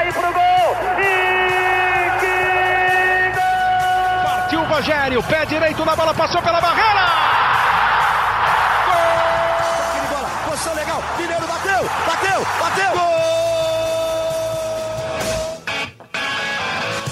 cair pro gol. E que gol! Partiu o Rogério, pé direito na bola, passou pela barreira. Gol! bola, posição legal. Mineiro bateu, bateu, bateu. Gol!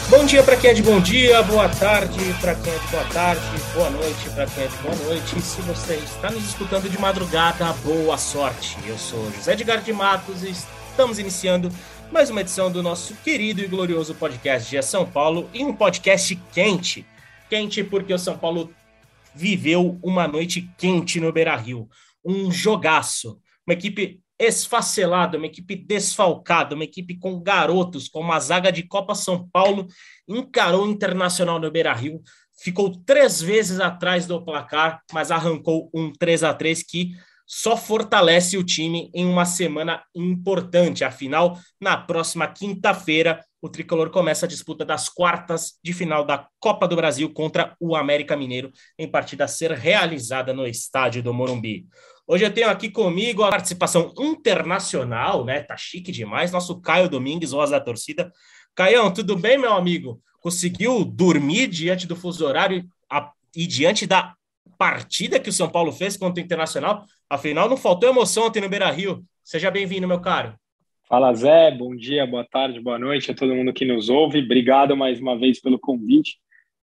Bom dia para quem é de bom dia, boa tarde para quem é de boa tarde, boa noite para quem é de boa noite. E se você está nos escutando de madrugada, boa sorte. Eu sou José Edgar de Matos e estamos iniciando mais uma edição do nosso querido e glorioso podcast de São Paulo e um podcast quente. Quente porque o São Paulo viveu uma noite quente no Beira-Rio, um jogaço, uma equipe esfacelada, uma equipe desfalcada, uma equipe com garotos, com uma zaga de Copa São Paulo, encarou o Internacional no Beira-Rio, ficou três vezes atrás do placar, mas arrancou um 3 a 3 que só fortalece o time em uma semana importante. Afinal, na próxima quinta-feira, o tricolor começa a disputa das quartas de final da Copa do Brasil contra o América Mineiro, em partida a ser realizada no estádio do Morumbi. Hoje eu tenho aqui comigo a participação internacional, né? Tá chique demais. Nosso Caio Domingues, voz da torcida. Caião, tudo bem, meu amigo? Conseguiu dormir diante do fuso horário e diante da partida que o São Paulo fez contra o Internacional? Afinal, não faltou emoção ontem no Beira Rio. Seja bem-vindo, meu caro. Fala, Zé. Bom dia, boa tarde, boa noite a todo mundo que nos ouve. Obrigado mais uma vez pelo convite.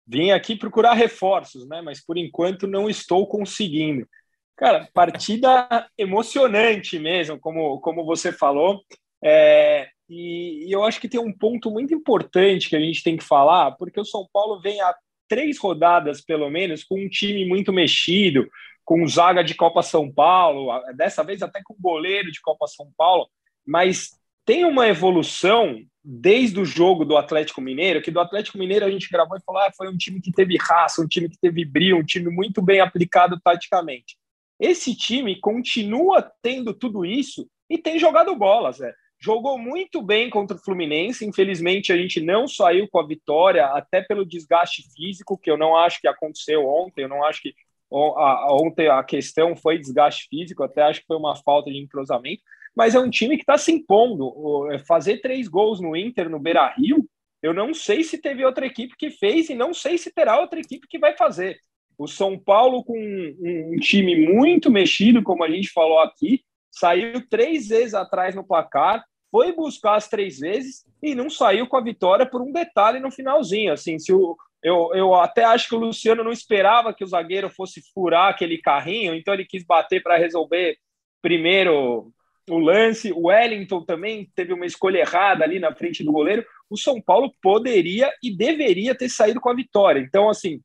Vim aqui procurar reforços, né? Mas por enquanto não estou conseguindo. Cara, partida emocionante mesmo, como, como você falou. É, e, e, eu acho que tem um ponto muito importante que a gente tem que falar, porque o São Paulo vem há três rodadas, pelo menos, com um time muito mexido, com zaga de Copa São Paulo, dessa vez até com goleiro de Copa São Paulo, mas tem uma evolução desde o jogo do Atlético Mineiro, que do Atlético Mineiro a gente gravou e falou: ah, foi um time que teve raça, um time que teve brilho, um time muito bem aplicado taticamente. Esse time continua tendo tudo isso e tem jogado bola, Zé. Jogou muito bem contra o Fluminense. Infelizmente, a gente não saiu com a vitória, até pelo desgaste físico, que eu não acho que aconteceu ontem. Eu não acho que ontem a questão foi desgaste físico, até acho que foi uma falta de entrosamento. Mas é um time que está se impondo. É, fazer três gols no Inter, no Beira Rio, eu não sei se teve outra equipe que fez e não sei se terá outra equipe que vai fazer. O São Paulo, com um, time muito mexido, como a gente falou aqui, saiu três vezes atrás no placar, foi buscar as três vezes e não saiu com a vitória por um detalhe no finalzinho. Assim, se o, eu, eu até acho que o Luciano não esperava que o zagueiro fosse furar aquele carrinho, então ele quis bater para resolver primeiro o lance. O Wellington também teve uma escolha errada ali na frente do goleiro. O São Paulo poderia e deveria ter saído com a vitória. Então, assim,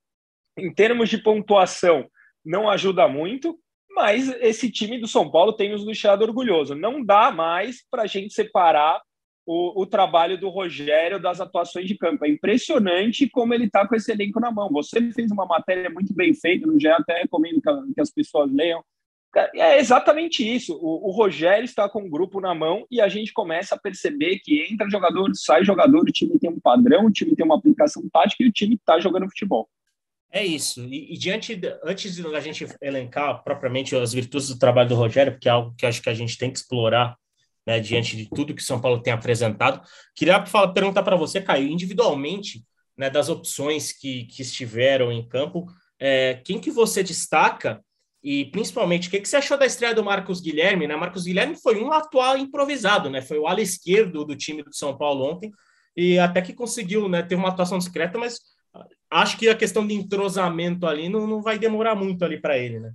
em termos de pontuação, não ajuda muito, mas esse time do São Paulo tem nos deixado orgulhoso. Não dá mais para a gente separar o, o, trabalho do Rogério das atuações de campo. É impressionante como ele está com esse elenco na mão. Você fez uma matéria muito bem feita, no GE até recomendo que, que as pessoas leiam. É exatamente isso. O, o, Rogério está com o grupo na mão e a gente começa a perceber que entra jogador, sai jogador, o time tem um padrão, o time tem uma aplicação tática e o time está jogando futebol. É isso. E, e diante, antes da gente elencar propriamente as virtudes do trabalho do Rogério, porque é algo que acho que a gente tem que explorar, né, diante de tudo que São Paulo tem apresentado, queria falar, perguntar para você, Caio, individualmente, né, das opções que, que estiveram em campo, é, quem que você destaca e principalmente o que, que você achou da estreia do Marcos Guilherme? Né? Marcos Guilherme foi um atual improvisado, né? Foi o ala esquerdo do time do São Paulo ontem e até que conseguiu, né, ter uma atuação discreta, mas acho que a questão de entrosamento ali não, não vai demorar muito ali para ele, né?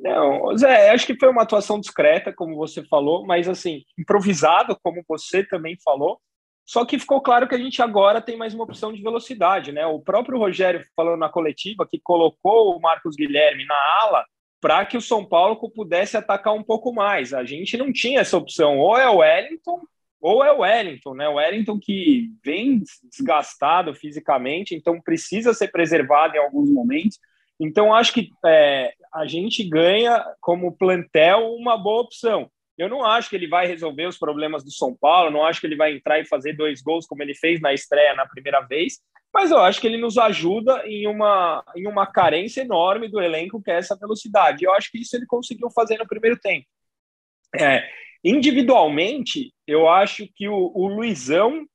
Não, Zé, acho que foi uma atuação discreta, como você falou, mas assim, improvisado, como você também falou. Só que ficou claro que a gente agora tem mais uma opção de velocidade, né? O próprio Rogério falando na coletiva que colocou o Marcos Guilherme na ala para que o São Paulo pudesse atacar um pouco mais. A gente não tinha essa opção, ou é o Wellington ou é o Wellington, né? O Wellington que vem desgastado fisicamente, então precisa ser preservado em alguns momentos. Então, acho que é, a gente ganha como plantel uma boa opção. Eu não acho que ele vai resolver os problemas do São Paulo, não acho que ele vai entrar e fazer dois gols como ele fez na estreia na primeira vez, mas eu acho que ele nos ajuda em uma, em uma carência enorme do elenco, que é essa velocidade. Eu acho que isso ele conseguiu fazer no primeiro tempo. É, individualmente, eu acho que o, o Luizão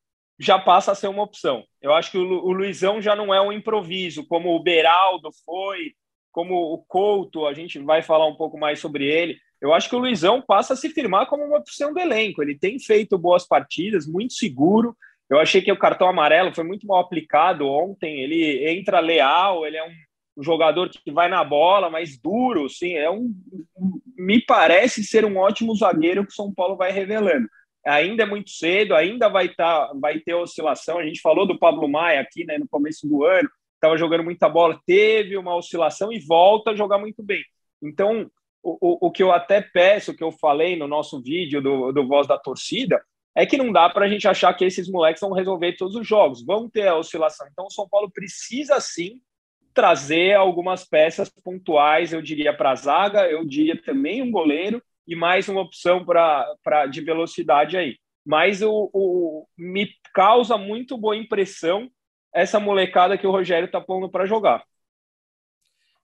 já passa a ser uma opção. Eu acho que o, o Luizão já não é um improviso, como o Beraldo foi, como o Couto, a gente vai falar um pouco mais sobre ele. Eu acho que o Luizão passa a se firmar como uma opção do elenco. Ele tem feito boas partidas, muito seguro. Eu achei que o cartão amarelo foi muito mal aplicado ontem. Ele entra leal, ele é um, jogador que vai na bola, mas duro, sim. É um, me parece ser um ótimo zagueiro que o São Paulo vai revelando ainda é muito cedo, ainda vai, tá, vai ter oscilação. A gente falou do Pablo Maia aqui né, no começo do ano, estava jogando muita bola, teve uma oscilação e volta a jogar muito bem. Então, o, o, o que eu até peço, o que eu falei no nosso vídeo do, do Voz da Torcida, é que não dá para a gente achar que esses moleques vão resolver todos os jogos, vão ter a oscilação. Então, o São Paulo precisa sim trazer algumas peças pontuais, eu diria, para a zaga, eu diria também um goleiro, e mais uma opção para de velocidade aí. Mas o, o, me causa muito boa impressão essa molecada que o Rogério está pondo para jogar.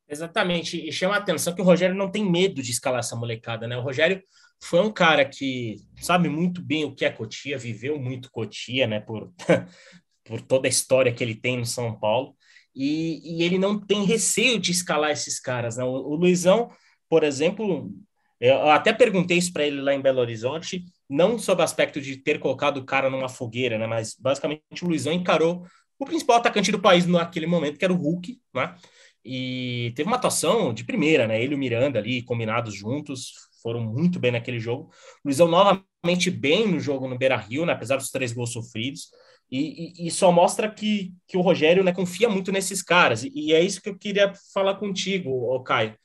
Exatamente, e chama a atenção que o Rogério não tem medo de escalar essa molecada, né? O Rogério foi um cara que sabe muito bem o que é Cotia, viveu muito Cotia, né? Por, por toda a história que ele tem no São Paulo, e, e ele não tem receio de escalar esses caras, né? O, o Luizão, por exemplo, eu até perguntei isso para ele lá em Belo Horizonte, não sob o aspecto de ter colocado o cara numa fogueira, né? Mas basicamente o Luizão encarou o principal atacante do país naquele momento, que era o Hulk, né? E teve uma atuação de primeira, né? Ele e o Miranda ali, combinados juntos, foram muito bem naquele jogo. O Luizão novamente bem no jogo no Beira Rio, né? apesar dos três gols sofridos. E, e, e, só mostra que, que o Rogério né, confia muito nesses caras. E, e é isso que eu queria falar contigo, Caio.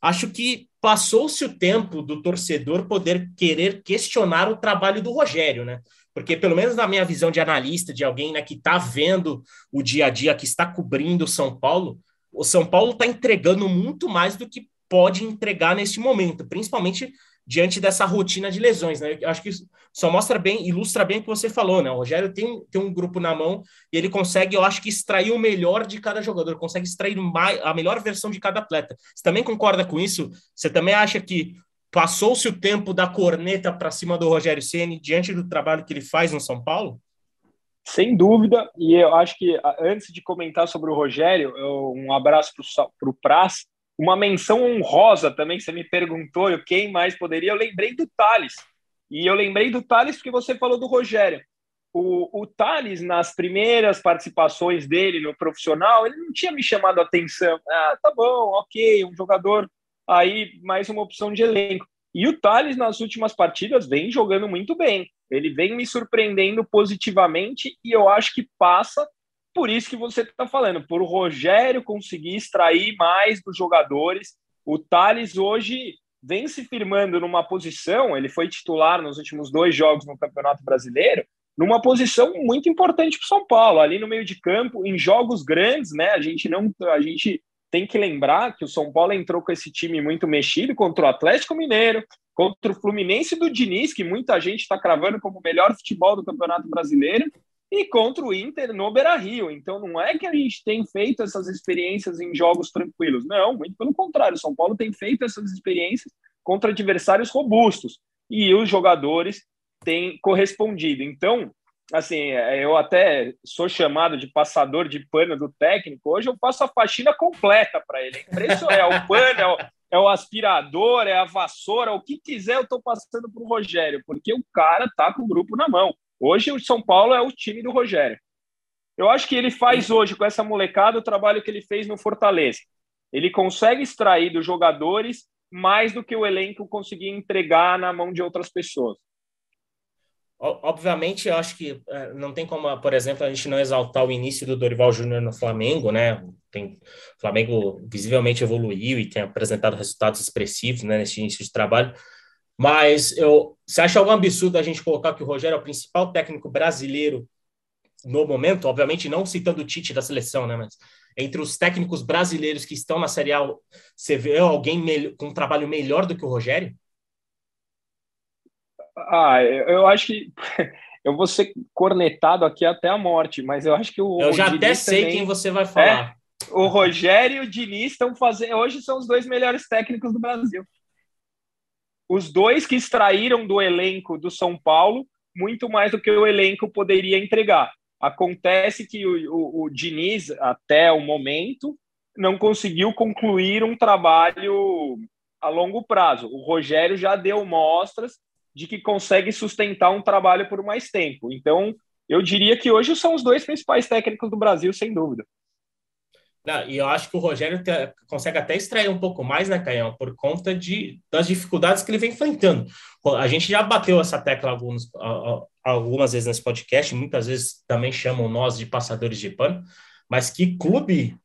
Acho que passou-se o tempo do torcedor poder querer questionar o trabalho do Rogério, né? Porque, pelo menos na minha visão de analista, de alguém né, que está vendo o dia a dia, que está cobrindo o São Paulo, o São Paulo está entregando muito mais do que pode entregar neste momento, principalmente diante dessa rotina de lesões, né? Eu acho que só mostra bem, ilustra bem o que você falou, né? O Rogério tem, tem um grupo na mão e ele consegue, eu acho que extrair o melhor de cada jogador, consegue extrair mais, a melhor versão de cada atleta. Você também concorda com isso? Você também acha que passou-se o tempo da corneta para cima do Rogério Ceni diante do trabalho que ele faz no São Paulo? Sem dúvida, e eu acho que antes de comentar sobre o Rogério, eu, um abraço para o Praz, uma menção honrosa também, você me perguntou quem mais poderia, eu lembrei do Thales. E eu lembrei do Thales porque você falou do Rogério. O, o Thales, nas primeiras participações dele no profissional, ele não tinha me chamado a atenção. Ah, tá bom, ok, um jogador aí, mais uma opção de elenco. E o Thales, nas últimas partidas, vem jogando muito bem. Ele vem me surpreendendo positivamente e eu acho que passa por isso que você está falando, por o Rogério conseguir extrair mais dos jogadores. O Thales hoje vem se firmando numa posição, ele foi titular nos últimos dois jogos no Campeonato Brasileiro, numa posição muito importante para o São Paulo, ali no meio de campo, em jogos grandes, né? A gente não, a gente tem que lembrar que o São Paulo entrou com esse time muito mexido contra o Atlético Mineiro, contra o Fluminense do Diniz, que muita gente está cravando como o melhor futebol do Campeonato Brasileiro, e contra o Inter no Beira-Rio. Então não é que a gente tem feito essas experiências em jogos tranquilos, não, muito pelo contrário, São Paulo tem feito essas experiências contra adversários robustos e os jogadores têm correspondido. Então, assim, eu até sou chamado de passador de pano do técnico, hoje eu faço a faxina completa para ele. É o pano, é o, é o aspirador, é a vassoura, o que quiser eu estou passando para o Rogério, porque o cara tá com o grupo na mão. Hoje o São Paulo é o time do Rogério. Eu acho que ele faz hoje com essa molecada o trabalho que ele fez no Fortaleza. Ele consegue extrair dos jogadores mais do que o elenco conseguia entregar na mão de outras pessoas. Obviamente, eu acho que é, não tem como, por exemplo, a gente não exaltar o início do Dorival Júnior no Flamengo, né? Tem, o Flamengo visivelmente evoluiu e tem apresentado resultados expressivos né, nesse início de trabalho. Mas eu, você acha algum absurdo a gente colocar que o Rogério é o principal técnico brasileiro no momento? Obviamente, não citando o Tite da seleção, né? Mas entre os técnicos brasileiros que estão na Série A, você vê alguém com um trabalho melhor do que o Rogério? Ah, eu acho que eu vou ser cornetado aqui até a morte, mas eu acho que o. Eu já até sei também... quem você vai falar. É, o Rogério e o Diniz estão fazendo. Hoje são os dois melhores técnicos do Brasil os dois que extraíram do elenco do São Paulo muito mais do que o elenco poderia entregar. Acontece que o, o, o Diniz, até o momento, não conseguiu concluir um trabalho a longo prazo. O Rogério já deu mostras de que consegue sustentar um trabalho por mais tempo. Então, eu diria que hoje são os dois principais técnicos do Brasil, sem dúvida. Não, e eu acho que o Rogério te, consegue até extrair um pouco mais, né, Caião, por conta de, das dificuldades que ele vem enfrentando. A gente já bateu essa tecla alguns, algumas vezes nesse podcast, muitas vezes também chamam nós de passadores de pano, mas que clube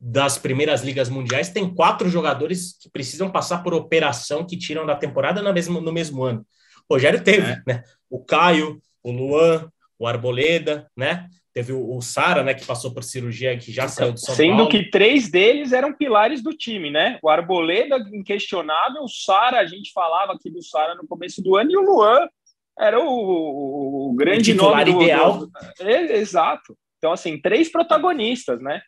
das primeiras ligas mundiais tem quatro jogadores que precisam passar por operação que tiram da temporada no mesmo, no mesmo ano. O Rogério teve, é. né? O Caio, o Luan, o Arboleda, né? Teve o, o Sara, né, que passou por cirurgia que já saiu do São Sendo Paulo. que três deles eram pilares do time, né? O Arboleda, inquestionável, o Sara, a gente falava aqui do Sara no começo do ano, e o Luan era o, o grande o nome do, ideal. Do... É, exato. Então, assim, três protagonistas, né?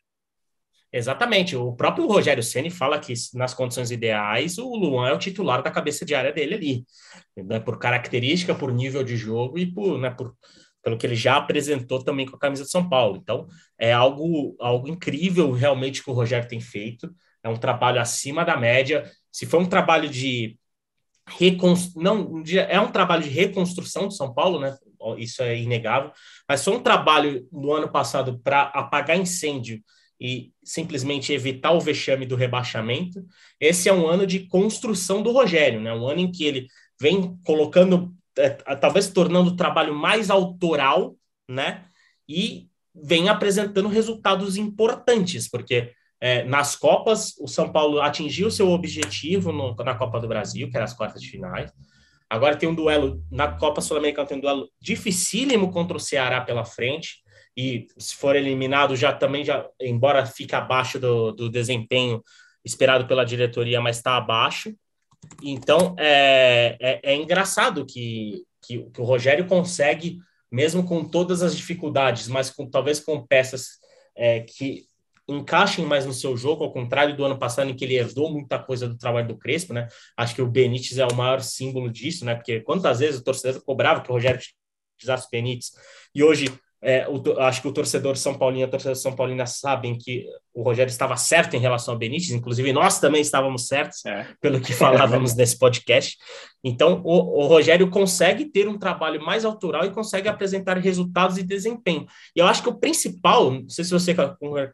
Exatamente. O próprio Rogério Ceni fala que nas condições ideais o Luan é o titular da cabeça de área dele ali, né? por característica, por nível de jogo e por, né, por pelo que ele já apresentou também com a camisa de São Paulo. Então, é algo algo incrível realmente que o Rogério tem feito. É um trabalho acima da média. Se for um trabalho de não é um trabalho de reconstrução de São Paulo, né? Isso é inegável. Mas foi um trabalho no ano passado para apagar incêndio e simplesmente evitar o vexame do rebaixamento. Esse é um ano de construção do Rogério, né? Um ano em que ele vem colocando, é, talvez tornando o trabalho mais autoral, né? E vem apresentando resultados importantes, porque é, nas Copas o São Paulo atingiu seu objetivo no, na Copa do Brasil, que era as quartas de finais. Agora tem um duelo na Copa Sul-Americana, tem um duelo dificílimo contra o Ceará pela frente e se for eliminado já também já embora fique abaixo do, do desempenho esperado pela diretoria, mas está abaixo. Então é, é, é engraçado que, que, que, o Rogério consegue, mesmo com todas as dificuldades, mas com talvez com peças é, que encaixem mais no seu jogo, ao contrário do ano passado, em que ele herdou muita coisa do trabalho do Crespo, né? Acho que o Benítez é o maior símbolo disso, né? Porque quantas vezes o torcedor cobrava que o Rogério utilizasse o Benítez, e hoje é, o, acho que o torcedor São Paulino e a torcedora São Paulina sabem que o Rogério estava certo em relação ao Benítez, inclusive nós também estávamos certos, é. pelo que falávamos nesse podcast. Então, o, o, Rogério consegue ter um trabalho mais autoral e consegue apresentar resultados e desempenho. E eu acho que o principal, não sei se você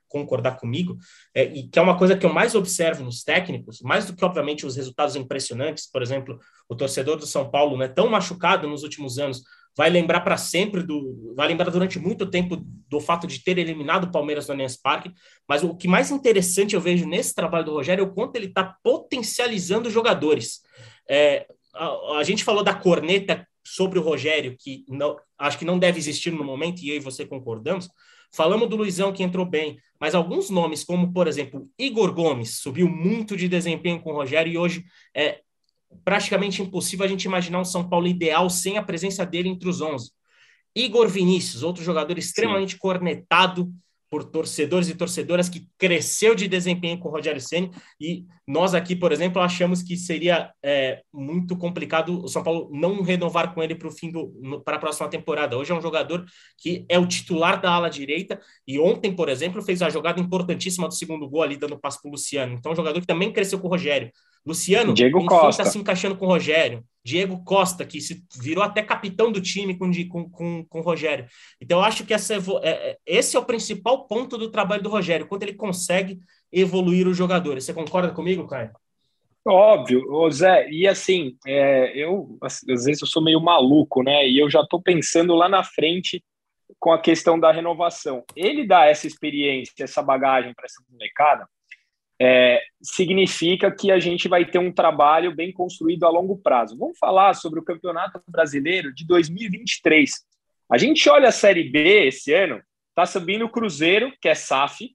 concordar comigo, é, e que é uma coisa que eu mais observo nos técnicos, mais do que, obviamente, os resultados impressionantes, por exemplo, o torcedor do São Paulo, né, tão machucado nos últimos anos, vai lembrar para sempre do, vai lembrar durante muito tempo do fato de ter eliminado o Palmeiras no Allianz Parque, mas o que mais interessante eu vejo nesse trabalho do Rogério é o quanto ele está potencializando jogadores. É, a, a, gente falou da corneta sobre o Rogério, que não, acho que não deve existir no momento, e eu e você concordamos. Falamos do Luizão, que entrou bem, mas alguns nomes, como, por exemplo, Igor Gomes, subiu muito de desempenho com o Rogério e hoje é, praticamente impossível a gente imaginar um São Paulo ideal sem a presença dele entre os 11. Igor Vinícius, outro jogador extremamente Sim. cornetado por torcedores e torcedoras que cresceu de desempenho com o Rogério Ceni e nós aqui, por exemplo, achamos que seria é, muito complicado o São Paulo não renovar com ele para o fim do para a próxima temporada. Hoje é um jogador que é o titular da ala direita e ontem, por exemplo, fez a jogada importantíssima do segundo gol ali dando passo para o Luciano. Então, um jogador que também cresceu com o Rogério. Luciano, Diego Costa está se encaixando com o Rogério. Diego Costa, que se virou até capitão do time com, com, com, com o Rogério. Então, eu acho que essa, é, é, esse é o principal ponto do trabalho do Rogério, quando ele consegue evoluir os jogadores. Você concorda comigo, Caio? Óbvio, Ô Zé, e assim, é, eu às vezes eu sou meio maluco, né? E eu já estou pensando lá na frente com a questão da renovação. Ele dá essa experiência, essa bagagem para essa molecada, é, significa que a gente vai ter um trabalho bem construído a longo prazo. Vamos falar sobre o Campeonato Brasileiro de 2023. A gente olha a Série B esse ano, está subindo o Cruzeiro, que é SAF,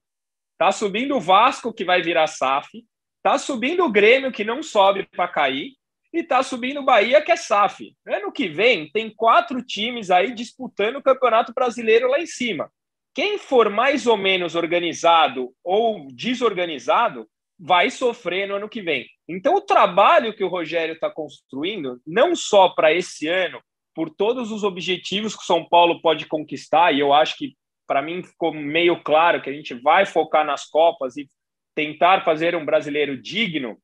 está subindo o Vasco, que vai virar SAF, está subindo o Grêmio, que não sobe para cair, e está subindo o Bahia, que é SAF. Ano que vem, tem quatro times aí disputando o Campeonato Brasileiro lá em cima. Quem for mais ou menos organizado ou desorganizado vai sofrer no ano que vem. Então, o trabalho que o Rogério está construindo, não só para esse ano, por todos os objetivos que o São Paulo pode conquistar, e eu acho que para mim ficou meio claro que a gente vai focar nas Copas e tentar fazer um brasileiro digno,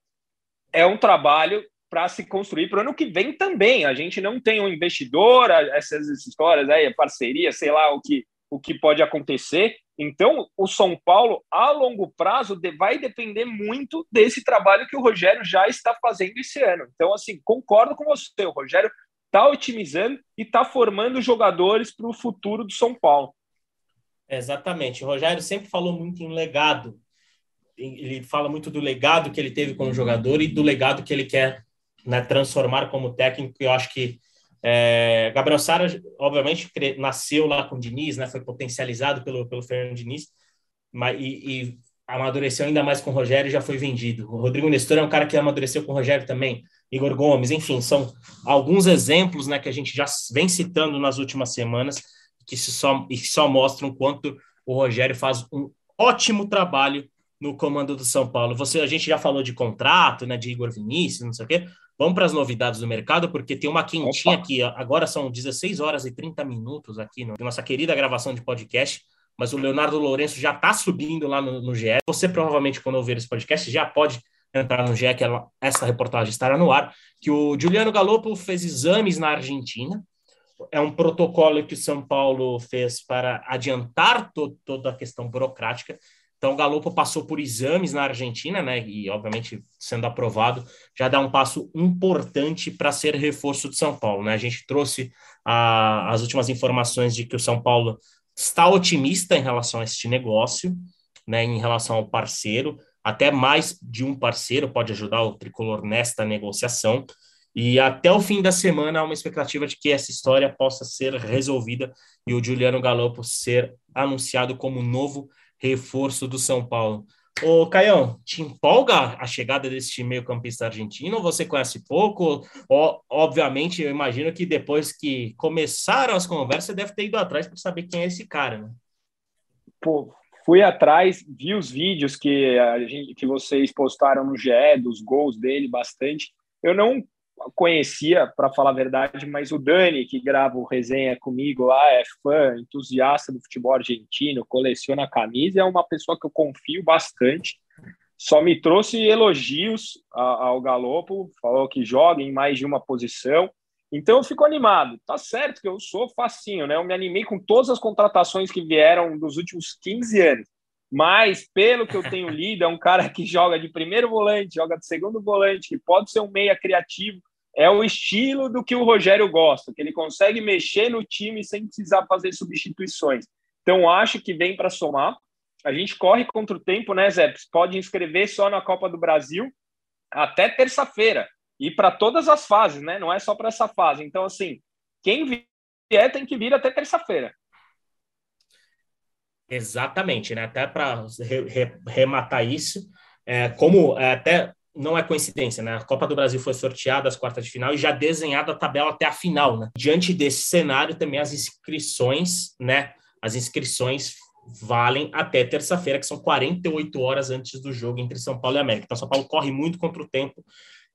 é um trabalho para se construir para o ano que vem também. A gente não tem um investidor, essas histórias aí, parceria, sei lá o que, o que pode acontecer. Então, o São Paulo, a longo prazo, vai depender muito desse trabalho que o Rogério já está fazendo esse ano. Então, assim, concordo com você. O Rogério está otimizando e está formando jogadores para o futuro do São Paulo. Exatamente. O Rogério sempre falou muito em legado. Ele fala muito do legado que ele teve como jogador e do legado que ele quer né, transformar como técnico. Eu acho que é, Gabriel Sara, obviamente, nasceu lá com o Diniz, né, foi potencializado pelo, pelo Fernando Diniz, mas, e, e amadureceu ainda mais com o Rogério e já foi vendido. O Rodrigo Nestor é um cara que amadureceu com o Rogério também, Igor Gomes, enfim, são alguns exemplos né, que a gente já vem citando nas últimas semanas que só, e só mostram quanto o Rogério faz um ótimo trabalho no comando do São Paulo. Você, a gente já falou de contrato, né, de Igor Vinícius, não sei o quê. Vamos para as novidades do mercado, porque tem uma quentinha Opa. aqui. Agora são 16 horas e 30 minutos aqui na no, nossa querida gravação de podcast mas o Leonardo Lourenço já está subindo lá no, no GE. Você provavelmente, quando ouvir esse podcast, já pode entrar no GE, que ela, essa reportagem estará no ar, que o Juliano Galopo fez exames na Argentina. É um protocolo que o São Paulo fez para adiantar to, toda a questão burocrática. Então, o Galopo passou por exames na Argentina, né? E, obviamente, sendo aprovado, já dá um passo importante para ser reforço do São Paulo, né? A gente trouxe a, as últimas informações de que o São Paulo está otimista em relação a este negócio, né, em relação ao parceiro, até mais de um parceiro pode ajudar o tricolor nesta negociação. E até o fim da semana há uma expectativa de que essa história possa ser resolvida e o Juliano Galopo ser anunciado como novo reforço do São Paulo. Ô, Caião, te empolga a chegada desse meio-campista argentino? Você conhece pouco? O, obviamente, eu imagino que depois que começaram as conversas, deve ter ido atrás para saber quem é esse cara, né? Pô, fui atrás, vi os vídeos que, a gente, que vocês postaram no GE, dos gols dele bastante. Eu não conhecia, para falar a verdade, mas o Dani, que grava o resenha comigo lá, é fã, entusiasta do futebol argentino, coleciona camisa, é uma pessoa que eu confio bastante. Só me trouxe elogios ao Galopo, falou que joga em mais de uma posição. Então eu fico animado. Tá certo que eu sou facinho, né? Eu me animei com todas as contratações que vieram dos últimos 15 anos. Mas, pelo que eu tenho lido, é um cara que joga de primeiro volante, joga de segundo volante, que pode ser um meia criativo, é o estilo do que o Rogério gosta, que ele consegue mexer no time sem precisar fazer substituições. Então, acho que vem para somar. A gente corre contra o tempo, né, Zé? Pode inscrever só na Copa do Brasil até terça-feira. E para todas as fases, né? Não é só para essa fase. Então, assim, quem vier tem que vir até terça-feira. Exatamente, né? Até para rematar isso, é, como é, até não é coincidência, né? A Copa do Brasil foi sorteada às quartas de final e já desenhada a tabela até a final, né? Diante desse cenário, também as inscrições, né? As inscrições valem até terça-feira, que são 48 horas antes do jogo entre São Paulo e América. Então, São Paulo corre muito contra o tempo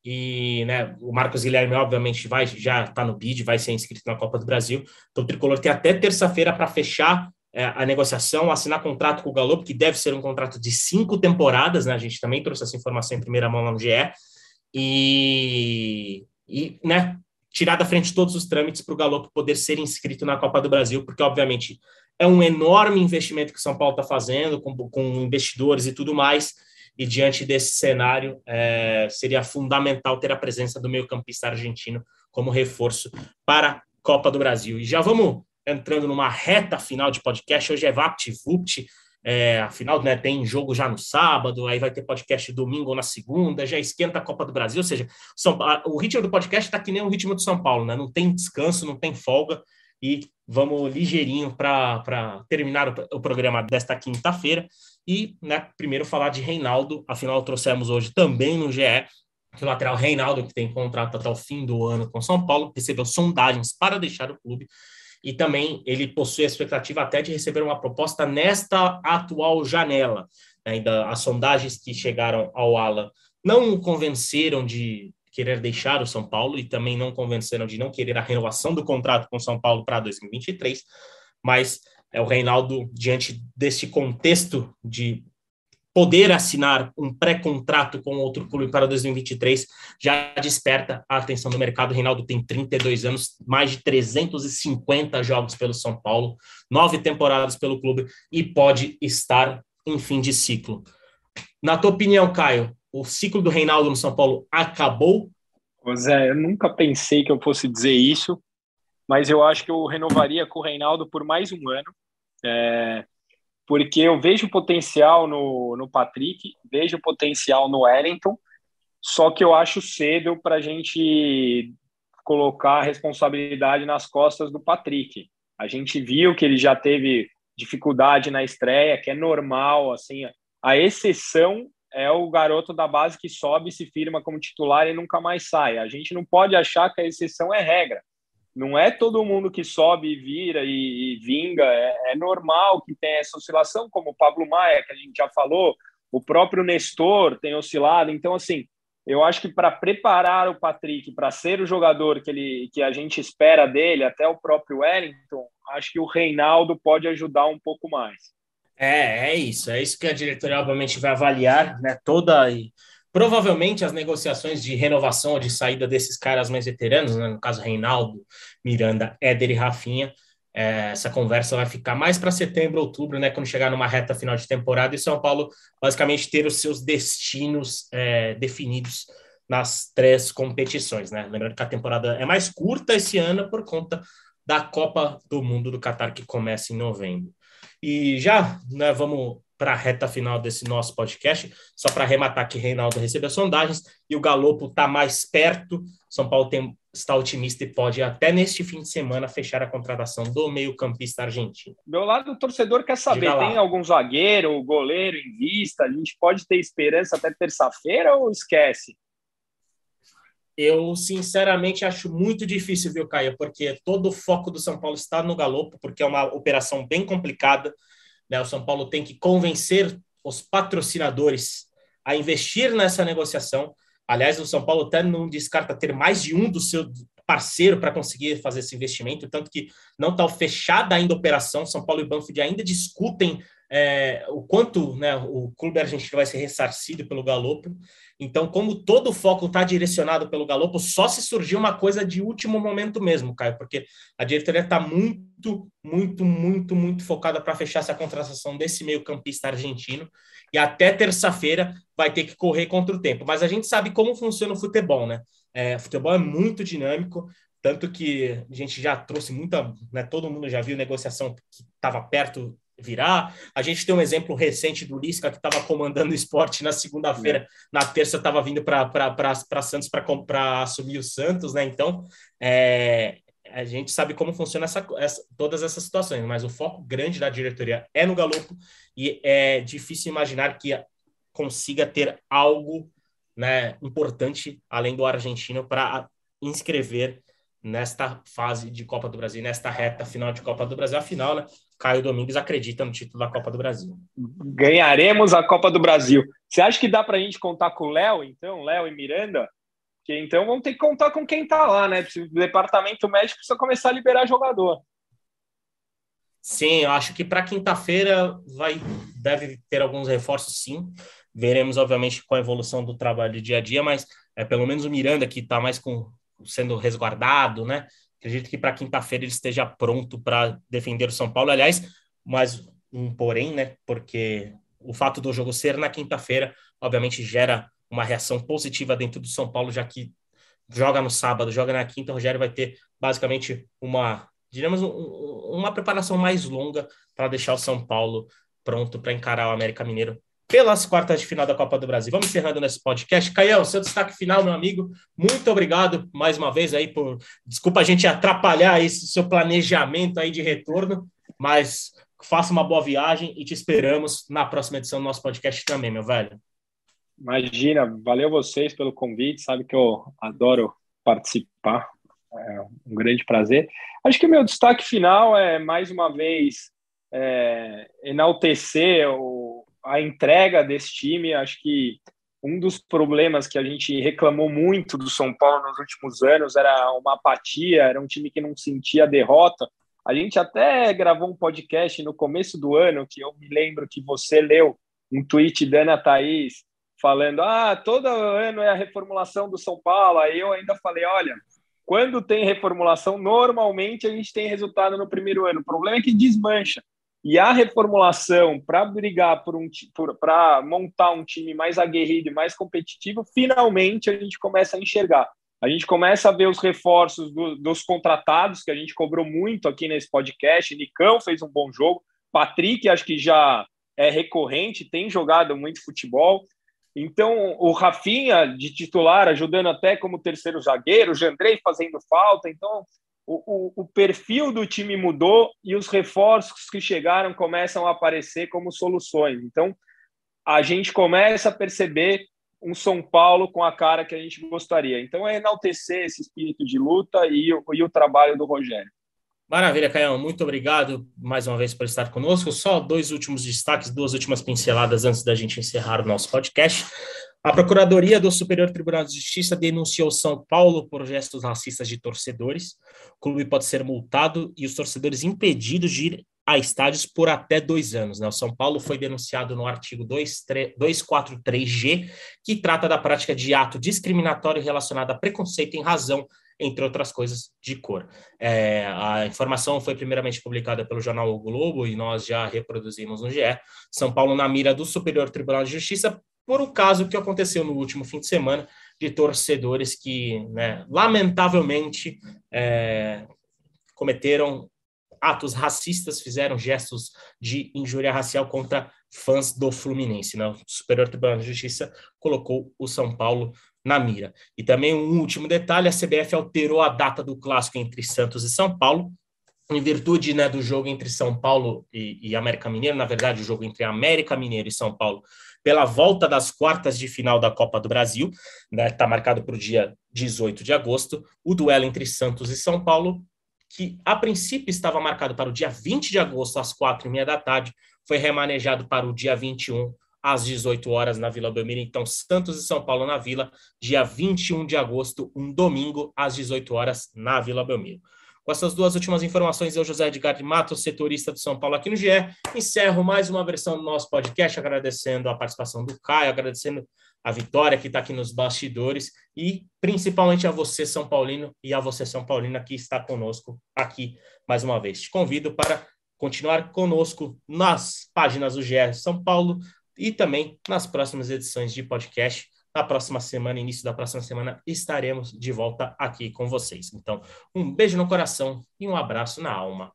e né, o Marcos Guilherme, obviamente, vai já está no bid, vai ser inscrito na Copa do Brasil. Então, o Tricolor tem até terça-feira para fechar a negociação, assinar contrato com o Galo, que deve ser um contrato de cinco temporadas, né? A gente também trouxe essa informação em primeira mão lá no GE. E, e né, tirar da frente todos os trâmites para o Galo poder ser inscrito na Copa do Brasil, porque, obviamente, é um enorme investimento que o São Paulo está fazendo, com, com investidores e tudo mais. E diante desse cenário, é, seria fundamental ter a presença do meio-campista argentino como reforço para a Copa do Brasil. E já vamos entrando numa reta final de podcast. Hoje é VaptVupt, é, afinal, né, tem jogo já no sábado, aí vai ter podcast domingo ou na segunda, já esquenta a Copa do Brasil, ou seja, São, o ritmo do podcast está que nem o ritmo de São Paulo, né? Não tem descanso, não tem folga, e vamos ligeirinho para terminar o, o, programa desta quinta-feira. E, né, primeiro falar de Reinaldo, afinal, trouxemos hoje também no GE que o lateral Reinaldo, que tem contrato até o fim do ano com São Paulo, recebeu sondagens para deixar o clube e também ele possui a expectativa até de receber uma proposta nesta atual janela. Ainda as sondagens que chegaram ao Ala não o convenceram de querer deixar o São Paulo e também não convenceram de não querer a renovação do contrato com o São Paulo para 2023, mas é o Reinaldo, diante desse contexto de poder assinar um pré-contrato com outro clube para 2023 já desperta a atenção do mercado. Reinaldo tem 32 anos, mais de 350 jogos pelo São Paulo, nove temporadas pelo clube e pode estar em fim de ciclo. Na tua opinião, Caio, o ciclo do Reinaldo no São Paulo acabou? Zé, eu nunca pensei que eu fosse dizer isso, mas eu acho que eu renovaria com o Reinaldo por mais um ano. É, porque eu vejo potencial no, no Patrick, vejo potencial no Wellington, só que eu acho cedo para a gente colocar a responsabilidade nas costas do Patrick. A gente viu que ele já teve dificuldade na estreia, que é normal, assim, a exceção é o garoto da base que sobe, se firma como titular e nunca mais sai. A gente não pode achar que a exceção é regra. Não é todo mundo que sobe e vira e, e vinga. É, é, normal que tenha essa oscilação, como o Pablo Maia, que a gente já falou, o próprio Nestor tem oscilado. Então, assim, eu acho que para preparar o Patrick para ser o jogador que, ele, que a gente espera dele, até o próprio Wellington, acho que o Reinaldo pode ajudar um pouco mais. É, é isso. É isso que a diretoria, obviamente, vai avaliar, né? Toda e Provavelmente as negociações de renovação ou de saída desses caras mais veteranos, né, no caso Reinaldo, Miranda, Éder e Rafinha, é, essa conversa vai ficar mais para setembro, outubro, né, quando chegar numa reta final de temporada e São Paulo basicamente ter os seus destinos é, definidos nas três competições, né? Lembrando que a temporada é mais curta esse ano por conta da Copa do Mundo do Catar que começa em novembro. E já, né, vamos para a reta final desse nosso podcast. Só para arrematar que Reinaldo recebeu sondagens e o Galopo está mais perto. São Paulo tem, está otimista e pode até neste fim de semana fechar a contratação do meio-campista argentino. Meu lado, o torcedor quer saber: tem algum zagueiro, goleiro em vista? A gente pode ter esperança até terça-feira ou esquece? Eu, sinceramente, acho muito difícil, viu, Caio? Porque todo o foco do São Paulo está no Galopo, porque é uma operação bem complicada. Né? O São Paulo tem que convencer os patrocinadores a investir nessa negociação. Aliás, o São Paulo até não descarta ter mais de um do seu parceiro para conseguir fazer esse investimento, tanto que não está fechada ainda a operação. São Paulo e Banfield ainda discutem é, o quanto né, o clube argentino vai ser ressarcido pelo Galopo. Então, como todo o foco está direcionado pelo Galopo, só se surgiu uma coisa de último momento mesmo, Caio, porque a diretoria está muito, muito, muito, muito focada para fechar essa contratação desse meio-campista argentino. E até terça-feira vai ter que correr contra o tempo. Mas a gente sabe como funciona o futebol, né? É, o futebol é muito dinâmico, tanto que a gente já trouxe muita, né, todo mundo já viu negociação que estava perto virar. A gente tem um exemplo recente do Lisca, que estava comandando o esporte na segunda-feira, é. na terça estava vindo para Santos para assumir o Santos, né? Então, é, a gente sabe como funciona essa, essa, todas essas situações, mas o foco grande da diretoria é no Galopo e é difícil imaginar que consiga ter algo né, importante além do argentino para inscrever nesta fase de Copa do Brasil, nesta reta final de Copa do Brasil. Afinal, né, Caio Domingues acredita no título da Copa do Brasil. Ganharemos a Copa do Brasil. Você acha que dá para a gente contar com o Léo, então? Léo e Miranda? Que então vamos ter que contar com quem está lá, né? O departamento médico precisa começar a liberar jogador. Sim, eu acho que para quinta-feira vai deve ter alguns reforços, sim. Veremos, obviamente, com a evolução do trabalho dia a dia, mas é pelo menos o Miranda que está mais com sendo resguardado, né? Acredito que para quinta-feira ele esteja pronto para defender o São Paulo. Aliás, mas um porém, né? Porque o fato do jogo ser na quinta-feira, obviamente, gera uma reação positiva dentro do São Paulo, já que joga no sábado, joga na quinta, o Rogério vai ter basicamente uma, digamos, um, uma preparação mais longa para deixar o São Paulo pronto para encarar o América Mineiro pelas quartas de final da Copa do Brasil. Vamos encerrando nesse podcast. Caião, seu destaque final, meu amigo. Muito obrigado mais uma vez aí por. Desculpa a gente atrapalhar esse seu planejamento aí de retorno, mas faça uma boa viagem e te esperamos na próxima edição do nosso podcast também, meu velho. Imagina, valeu vocês pelo convite, sabe que eu adoro participar, é um grande prazer. Acho que o meu destaque final é, mais uma vez, é, enaltecer o, a entrega desse time. Acho que um dos problemas que a gente reclamou muito do São Paulo nos últimos anos era uma apatia, era um time que não sentia derrota. A gente até gravou um podcast no começo do ano, que eu me lembro que você leu um tweet da Ana Thaís falando: ah, todo ano é a reformulação do São Paulo. Aí eu ainda falei: olha, quando tem reformulação, normalmente a gente tem resultado no primeiro ano. O problema é que desmancha. E a reformulação para brigar por um para montar um time mais aguerrido e mais competitivo, finalmente a gente começa a enxergar. A gente começa a ver os reforços do, dos contratados, que a gente cobrou muito aqui nesse podcast. Nicão fez um bom jogo. Patrick, acho que já é recorrente, tem jogado muito futebol. Então, o Rafinha de titular, ajudando até como terceiro zagueiro, o Jandrei fazendo falta. Então, o, o, o, perfil do time mudou e os reforços que chegaram começam a aparecer como soluções. Então, a gente começa a perceber um São Paulo com a cara que a gente gostaria. Então, é enaltecer esse espírito de luta e, e o trabalho do Rogério. Maravilha, Caião. Muito obrigado mais uma vez por estar conosco. Só dois últimos destaques, duas últimas pinceladas antes da gente encerrar o nosso podcast. A Procuradoria do Superior Tribunal de Justiça denunciou São Paulo por gestos racistas de torcedores. O clube pode ser multado e os torcedores impedidos de ir a estádios por até dois anos. Né? O São Paulo foi denunciado no artigo 243G, que trata da prática de ato discriminatório relacionado a preconceito em razão entre outras coisas, de cor. É, a informação foi primeiramente publicada pelo jornal o Globo e nós já reproduzimos no GE. São Paulo na mira do Superior Tribunal de Justiça por um caso que aconteceu no último fim de semana de torcedores que, né, lamentavelmente, é, cometeram atos racistas, fizeram gestos de injúria racial contra fãs do Fluminense. Né? O Superior Tribunal de Justiça colocou o São Paulo na mira. E também um último detalhe: a CBF alterou a data do clássico entre Santos e São Paulo em virtude né, do jogo entre São Paulo e, e, América Mineiro, na verdade, o jogo entre América Mineiro e São Paulo, pela volta das quartas de final da Copa do Brasil, está né, tá marcado para o dia 18 de agosto, o duelo entre Santos e São Paulo, que a princípio estava marcado para o dia 20 de agosto, às quatro e meia da tarde, foi remanejado para o dia 21, às 18 horas, na Vila Belmiro. Então, Santos e São Paulo na Vila, dia 21 de agosto, um domingo, às 18 horas, na Vila Belmiro. Com essas duas últimas informações, eu, José Edgar de Matos, setorista do São Paulo aqui no GE, encerro mais uma versão do nosso podcast, agradecendo a participação do Caio, agradecendo a Vitória, que está aqui nos bastidores, e principalmente a você, São Paulino, e a você, São Paulina, que está conosco aqui mais uma vez. Te convido para continuar conosco nas páginas do GE São Paulo e também nas próximas edições de podcast na próxima semana, início da próxima semana, estaremos de volta aqui com vocês. Então, um beijo no coração e um abraço na alma.